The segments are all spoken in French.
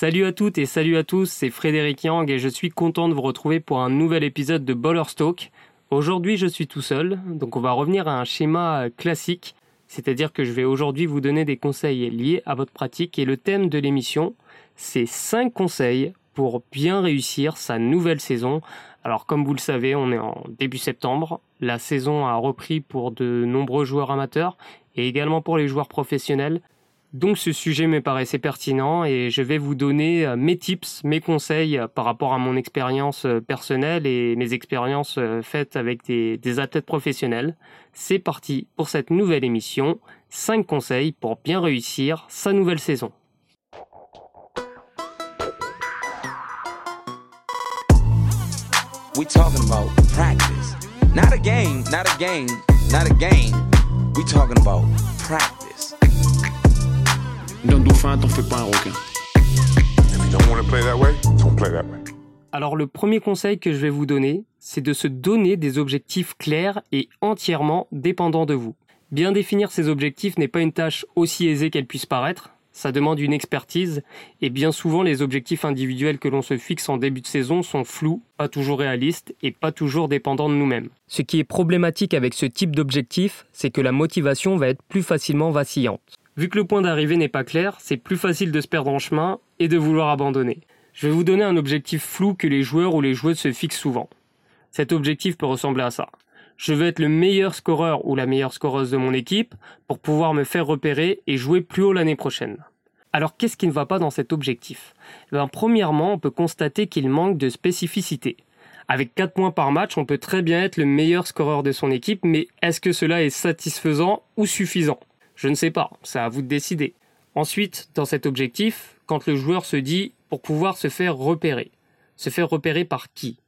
Salut à toutes et salut à tous, c'est Frédéric Yang et je suis content de vous retrouver pour un nouvel épisode de Bowler's Talk. Aujourd'hui je suis tout seul, donc on va revenir à un schéma classique, c'est-à-dire que je vais aujourd'hui vous donner des conseils liés à votre pratique et le thème de l'émission, c'est 5 conseils pour bien réussir sa nouvelle saison. Alors comme vous le savez, on est en début septembre, la saison a repris pour de nombreux joueurs amateurs et également pour les joueurs professionnels. Donc ce sujet me paraissait pertinent et je vais vous donner euh, mes tips, mes conseils euh, par rapport à mon expérience euh, personnelle et mes expériences faites avec des, athlètes professionnels. C'est parti pour cette nouvelle émission, 5 conseils pour bien réussir sa nouvelle saison. Talking about practice. Alors le premier conseil que je vais vous donner, c'est de se donner des objectifs clairs et entièrement dépendants de vous. Bien définir ces objectifs n'est pas une tâche aussi aisée qu'elle puisse paraître, ça demande une expertise, et bien souvent les objectifs individuels que l'on se fixe en début de saison sont flous, pas toujours réalistes et pas toujours dépendants de nous-mêmes. Ce qui est problématique avec ce type d'objectif, c'est que la motivation va être plus facilement vacillante. Vu que le point d'arrivée n'est pas clair, c'est plus facile de se perdre en chemin et de vouloir abandonner. Je vais vous donner un objectif flou que les joueurs ou les joueuses se fixent souvent. Cet objectif peut ressembler à ça. Je veux être le meilleur scoreur ou la meilleure scoreuse de mon équipe pour pouvoir me faire repérer et jouer plus haut l'année prochaine. Alors qu'est-ce qui ne va pas dans cet objectif? Eh ben, Premièrement, on peut constater qu'il manque de spécificité. Avec 4 points par match, on peut très bien être le meilleur scoreur de son équipe, mais est-ce que cela est satisfaisant ou suffisant? Je ne sais pas, c'est à vous de décider. Ensuite, dans cet objectif, quand le joueur se dit pour pouvoir se faire repérer. Se faire repérer par qui?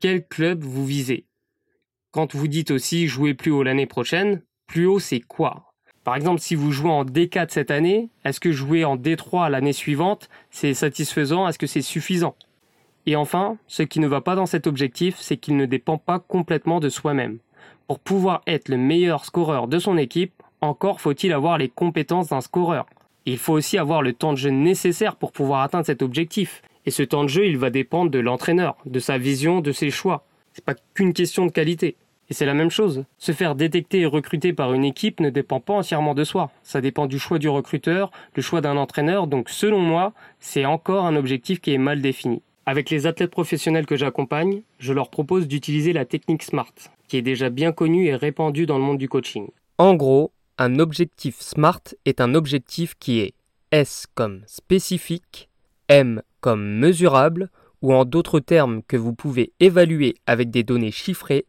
Quel club vous visez? Quand vous dites aussi jouer plus haut l'année prochaine, plus haut c'est quoi? Par exemple, si vous jouez en D4 cette année, est-ce que jouer en D3 l'année suivante, c'est satisfaisant? Est-ce que c'est suffisant? Et enfin, ce qui ne va pas dans cet objectif, c'est qu'il ne dépend pas complètement de soi-même. Pour pouvoir être le meilleur scoreur de son équipe, encore faut-il avoir les compétences d'un scoreur. Il faut aussi avoir le temps de jeu nécessaire pour pouvoir atteindre cet objectif. Et ce temps de jeu, il va dépendre de l'entraîneur, de sa vision, de ses choix. C'est pas qu'une question de qualité. Et c'est la même chose. Se faire détecter et recruter par une équipe ne dépend pas entièrement de soi. Ça dépend du choix du recruteur, du choix d'un entraîneur. Donc, selon moi, c'est encore un objectif qui est mal défini. Avec les athlètes professionnels que j'accompagne, je leur propose d'utiliser la technique SMART, qui est déjà bien connue et répandue dans le monde du coaching. En gros, un objectif SMART est un objectif qui est S comme spécifique, M comme mesurable, ou en d'autres termes que vous pouvez évaluer avec des données chiffrées,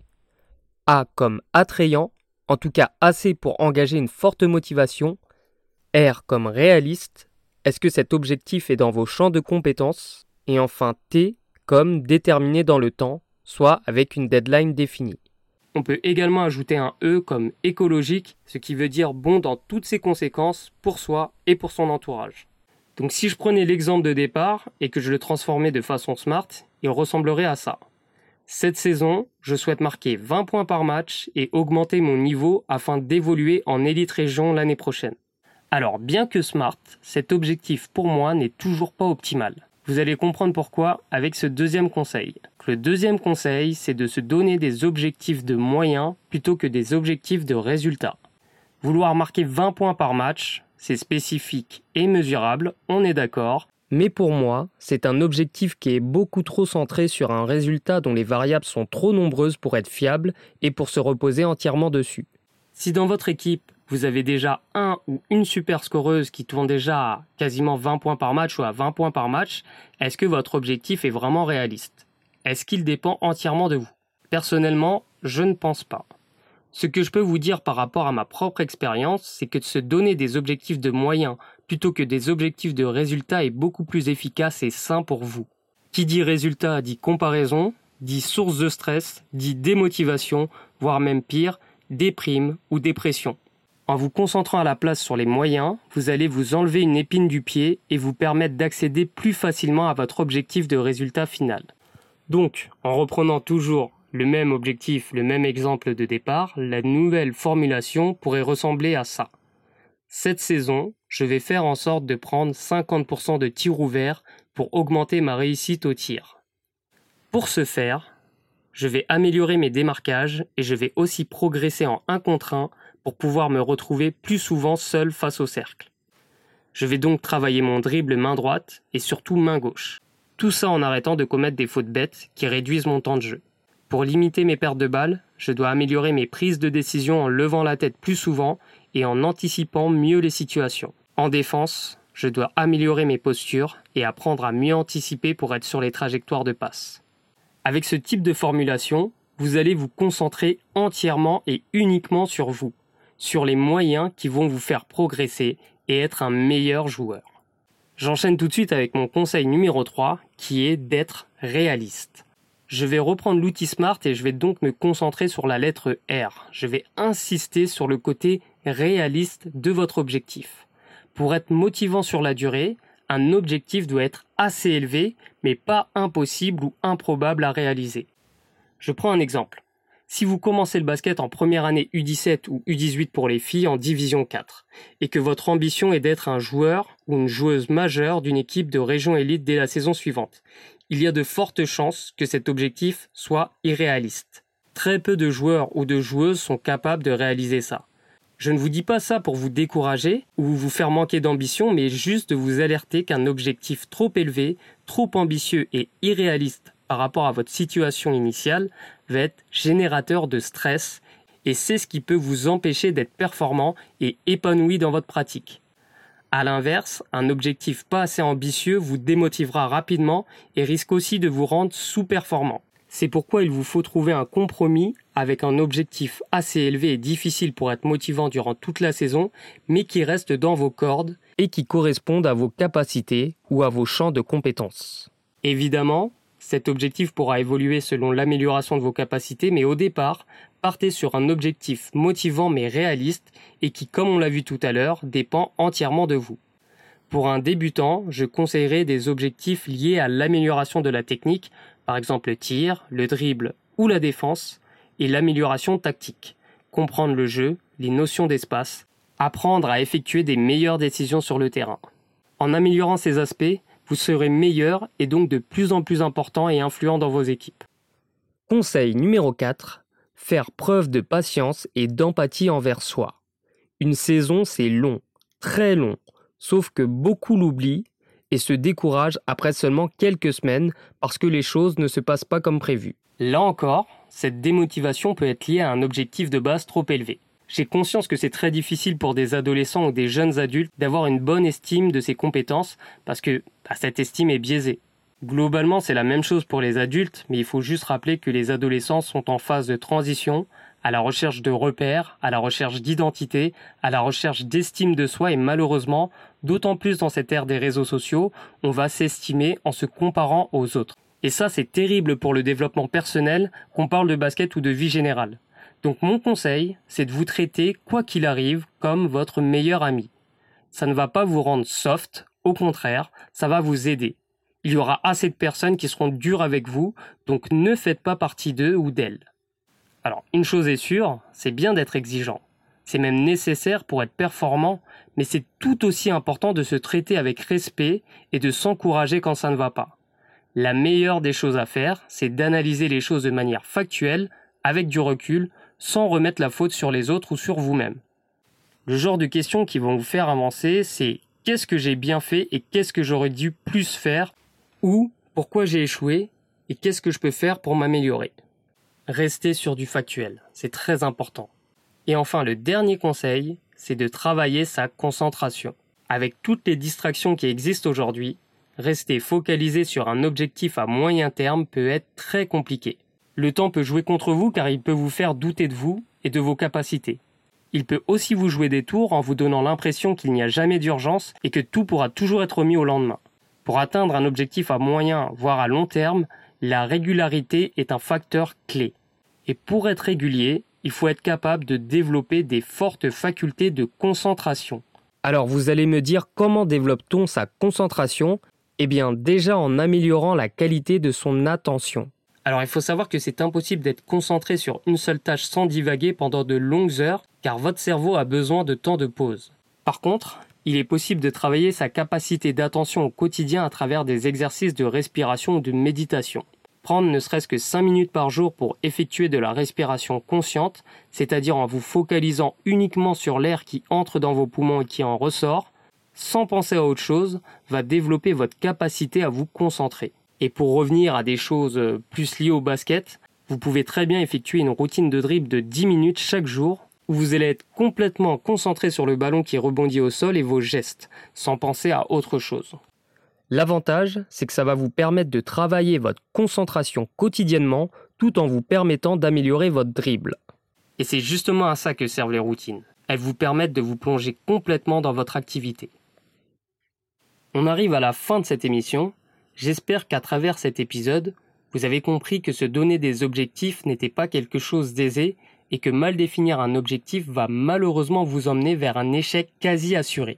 A comme attrayant, en tout cas assez pour engager une forte motivation, R comme réaliste, est-ce que cet objectif est dans vos champs de compétences, et enfin T comme déterminé dans le temps, soit avec une deadline définie. On peut également ajouter un E comme écologique, ce qui veut dire bon dans toutes ses conséquences pour soi et pour son entourage. Donc si je prenais l'exemple de départ et que je le transformais de façon smart, il ressemblerait à ça. Cette saison, je souhaite marquer 20 points par match et augmenter mon niveau afin d'évoluer en élite région l'année prochaine. Alors bien que smart, cet objectif pour moi n'est toujours pas optimal. Vous allez comprendre pourquoi avec ce deuxième conseil. Le deuxième conseil, c'est de se donner des objectifs de moyens plutôt que des objectifs de résultats. Vouloir marquer 20 points par match, c'est spécifique et mesurable, on est d'accord, mais pour moi, c'est un objectif qui est beaucoup trop centré sur un résultat dont les variables sont trop nombreuses pour être fiables et pour se reposer entièrement dessus. Si dans votre équipe, vous avez déjà un ou une super scoreuse qui tourne déjà à quasiment 20 points par match ou à 20 points par match, est-ce que votre objectif est vraiment réaliste? Est-ce qu'il dépend entièrement de vous? Personnellement, je ne pense pas. Ce que je peux vous dire par rapport à ma propre expérience, c'est que de se donner des objectifs de moyens plutôt que des objectifs de résultats est beaucoup plus efficace et sain pour vous. Qui dit résultat dit comparaison, dit source de stress, dit démotivation, voire même pire, déprime ou dépression. En vous concentrant à la place sur les moyens, vous allez vous enlever une épine du pied et vous permettre d'accéder plus facilement à votre objectif de résultat final. Donc, en reprenant toujours le même objectif, le même exemple de départ, la nouvelle formulation pourrait ressembler à ça. Cette saison, je vais faire en sorte de prendre 50% de tirs ouverts pour augmenter ma réussite au tir. Pour ce faire, je vais améliorer mes démarquages et je vais aussi progresser en 1 contre 1 pour pouvoir me retrouver plus souvent seul face au cercle. Je vais donc travailler mon dribble main droite et surtout main gauche. Tout ça en arrêtant de commettre des fautes bêtes qui réduisent mon temps de jeu. Pour limiter mes pertes de balles, je dois améliorer mes prises de décision en levant la tête plus souvent et en anticipant mieux les situations. En défense, je dois améliorer mes postures et apprendre à mieux anticiper pour être sur les trajectoires de passe. Avec ce type de formulation, vous allez vous concentrer entièrement et uniquement sur vous, sur les moyens qui vont vous faire progresser et être un meilleur joueur. J'enchaîne tout de suite avec mon conseil numéro 3 qui est d'être réaliste. Je vais reprendre l'outil SMART et je vais donc me concentrer sur la lettre R. Je vais insister sur le côté réaliste de votre objectif. Pour être motivant sur la durée, un objectif doit être assez élevé, mais pas impossible ou improbable à réaliser. Je prends un exemple. Si vous commencez le basket en première année U17 ou U18 pour les filles en division 4, et que votre ambition est d'être un joueur ou une joueuse majeure d'une équipe de région élite dès la saison suivante, il y a de fortes chances que cet objectif soit irréaliste. Très peu de joueurs ou de joueuses sont capables de réaliser ça. Je ne vous dis pas ça pour vous décourager ou vous faire manquer d'ambition, mais juste de vous alerter qu'un objectif trop élevé, trop ambitieux et irréaliste par rapport à votre situation initiale va être générateur de stress et c'est ce qui peut vous empêcher d'être performant et épanoui dans votre pratique. A l'inverse, un objectif pas assez ambitieux vous démotivera rapidement et risque aussi de vous rendre sous-performant. C'est pourquoi il vous faut trouver un compromis avec un objectif assez élevé et difficile pour être motivant durant toute la saison, mais qui reste dans vos cordes et qui corresponde à vos capacités ou à vos champs de compétences. Évidemment, cet objectif pourra évoluer selon l'amélioration de vos capacités, mais au départ, partez sur un objectif motivant mais réaliste et qui, comme on l'a vu tout à l'heure, dépend entièrement de vous. Pour un débutant, je conseillerais des objectifs liés à l'amélioration de la technique, par exemple le tir, le dribble ou la défense, et l'amélioration tactique, comprendre le jeu, les notions d'espace, apprendre à effectuer des meilleures décisions sur le terrain. En améliorant ces aspects, vous serez meilleur et donc de plus en plus important et influent dans vos équipes. Conseil numéro 4. Faire preuve de patience et d'empathie envers soi. Une saison, c'est long, très long, sauf que beaucoup l'oublient et se découragent après seulement quelques semaines parce que les choses ne se passent pas comme prévu. Là encore, cette démotivation peut être liée à un objectif de base trop élevé. J'ai conscience que c'est très difficile pour des adolescents ou des jeunes adultes d'avoir une bonne estime de ses compétences parce que bah, cette estime est biaisée. Globalement, c'est la même chose pour les adultes, mais il faut juste rappeler que les adolescents sont en phase de transition, à la recherche de repères, à la recherche d'identité, à la recherche d'estime de soi et malheureusement, d'autant plus dans cette ère des réseaux sociaux, on va s'estimer en se comparant aux autres. Et ça, c'est terrible pour le développement personnel, qu'on parle de basket ou de vie générale. Donc mon conseil, c'est de vous traiter, quoi qu'il arrive, comme votre meilleur ami. Ça ne va pas vous rendre soft, au contraire, ça va vous aider. Il y aura assez de personnes qui seront dures avec vous, donc ne faites pas partie d'eux ou d'elles. Alors, une chose est sûre, c'est bien d'être exigeant. C'est même nécessaire pour être performant, mais c'est tout aussi important de se traiter avec respect et de s'encourager quand ça ne va pas. La meilleure des choses à faire, c'est d'analyser les choses de manière factuelle, avec du recul, sans remettre la faute sur les autres ou sur vous-même. Le genre de questions qui vont vous faire avancer, c'est qu'est-ce que j'ai bien fait et qu'est-ce que j'aurais dû plus faire? ou pourquoi j'ai échoué et qu'est-ce que je peux faire pour m'améliorer? Restez sur du factuel, c'est très important. Et enfin, le dernier conseil, c'est de travailler sa concentration. Avec toutes les distractions qui existent aujourd'hui, rester focalisé sur un objectif à moyen terme peut être très compliqué. Le temps peut jouer contre vous car il peut vous faire douter de vous et de vos capacités. Il peut aussi vous jouer des tours en vous donnant l'impression qu'il n'y a jamais d'urgence et que tout pourra toujours être mis au lendemain. Pour atteindre un objectif à moyen, voire à long terme, la régularité est un facteur clé. Et pour être régulier, il faut être capable de développer des fortes facultés de concentration. Alors vous allez me dire comment développe-t-on sa concentration? Eh bien déjà en améliorant la qualité de son attention. Alors il faut savoir que c'est impossible d'être concentré sur une seule tâche sans divaguer pendant de longues heures, car votre cerveau a besoin de temps de pause. Par contre, Il est possible de travailler sa capacité d'attention au quotidien à travers des exercices de respiration ou de méditation. Prendre ne serait-ce que 5 minutes par jour pour effectuer de la respiration consciente, c'est-à-dire en vous focalisant uniquement sur l'air qui entre dans vos poumons et qui en ressort, sans penser à autre chose, va développer votre capacité à vous concentrer. Et pour revenir à des choses euh, plus liées au basket, vous pouvez très bien effectuer une routine de dribble de 10 minutes chaque jour où vous allez être complètement concentré sur le ballon qui rebondit au sol et vos gestes, sans penser à autre chose. L'avantage, c'est que ça va vous permettre de travailler votre concentration quotidiennement tout en vous permettant d'améliorer votre dribble. Et c'est justement à ça que servent les routines. Elles vous permettent de vous plonger complètement dans votre activité. On arrive à la fin de cette émission. J'espère qu'à travers cet épisode, vous avez compris que se donner des objectifs n'était pas quelque chose d'aisé et que mal définir un objectif va malheureusement vous emmener vers un échec quasi assuré,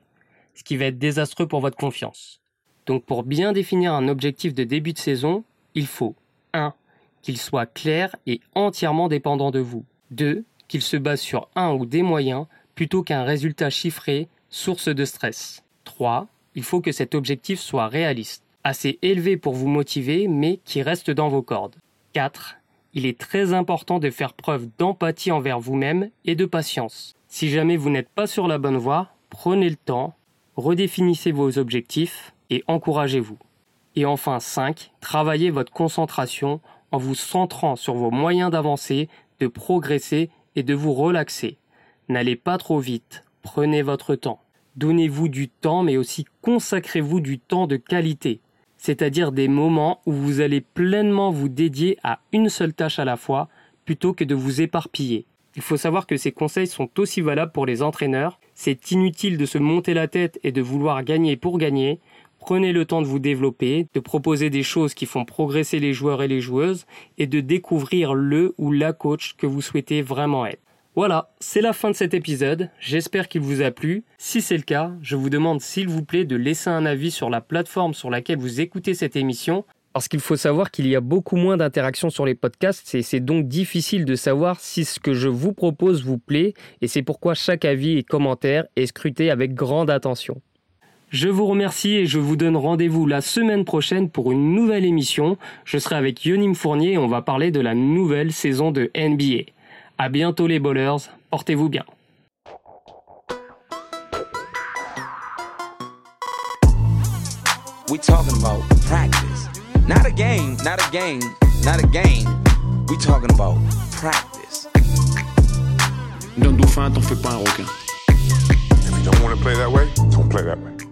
ce qui va être désastreux pour votre confiance. Donc pour bien définir un objectif de début de saison, il faut 1. qu'il soit clair et entièrement dépendant de vous. 2. qu'il se base sur un ou des moyens plutôt qu'un résultat chiffré, source de stress. 3. Il faut que cet objectif soit réaliste, assez élevé pour vous motiver mais qui reste dans vos cordes. 4 il est très important de faire preuve d'empathie envers vous-même et de patience. Si jamais vous n'êtes pas sur la bonne voie, prenez le temps, redéfinissez vos objectifs et encouragez-vous. Et enfin 5. Travaillez votre concentration en vous centrant sur vos moyens d'avancer, de progresser et de vous relaxer. N'allez pas trop vite, prenez votre temps. Donnez-vous du temps mais aussi consacrez-vous du temps de qualité c'est-à-dire des moments où vous allez pleinement vous dédier à une seule tâche à la fois, plutôt que de vous éparpiller. Il faut savoir que ces conseils sont aussi valables pour les entraîneurs. C'est inutile de se monter la tête et de vouloir gagner pour gagner. Prenez le temps de vous développer, de proposer des choses qui font progresser les joueurs et les joueuses, et de découvrir le ou la coach que vous souhaitez vraiment être. Voilà, c'est la fin de cet épisode. J'espère qu'il vous a plu. Si c'est le cas, je vous demande s'il vous plaît de laisser un avis sur la plateforme sur laquelle vous écoutez cette émission. Parce qu'il faut savoir qu'il y a beaucoup moins d'interactions sur les podcasts et c'est donc difficile de savoir si ce que je vous propose vous plaît et c'est pourquoi chaque avis et commentaire est scruté avec grande attention. Je vous remercie et je vous donne rendez-vous la semaine prochaine pour une nouvelle émission. Je serai avec Yonim Fournier et on va parler de la nouvelle saison de NBA. À bientôt les bowlers, portez-vous bien. We talking about practice. Not a game, not a game, not a game. We talking about practice. D'un dauphin, t'en fais pas un requin. If you don't want to play that way, don't play that way.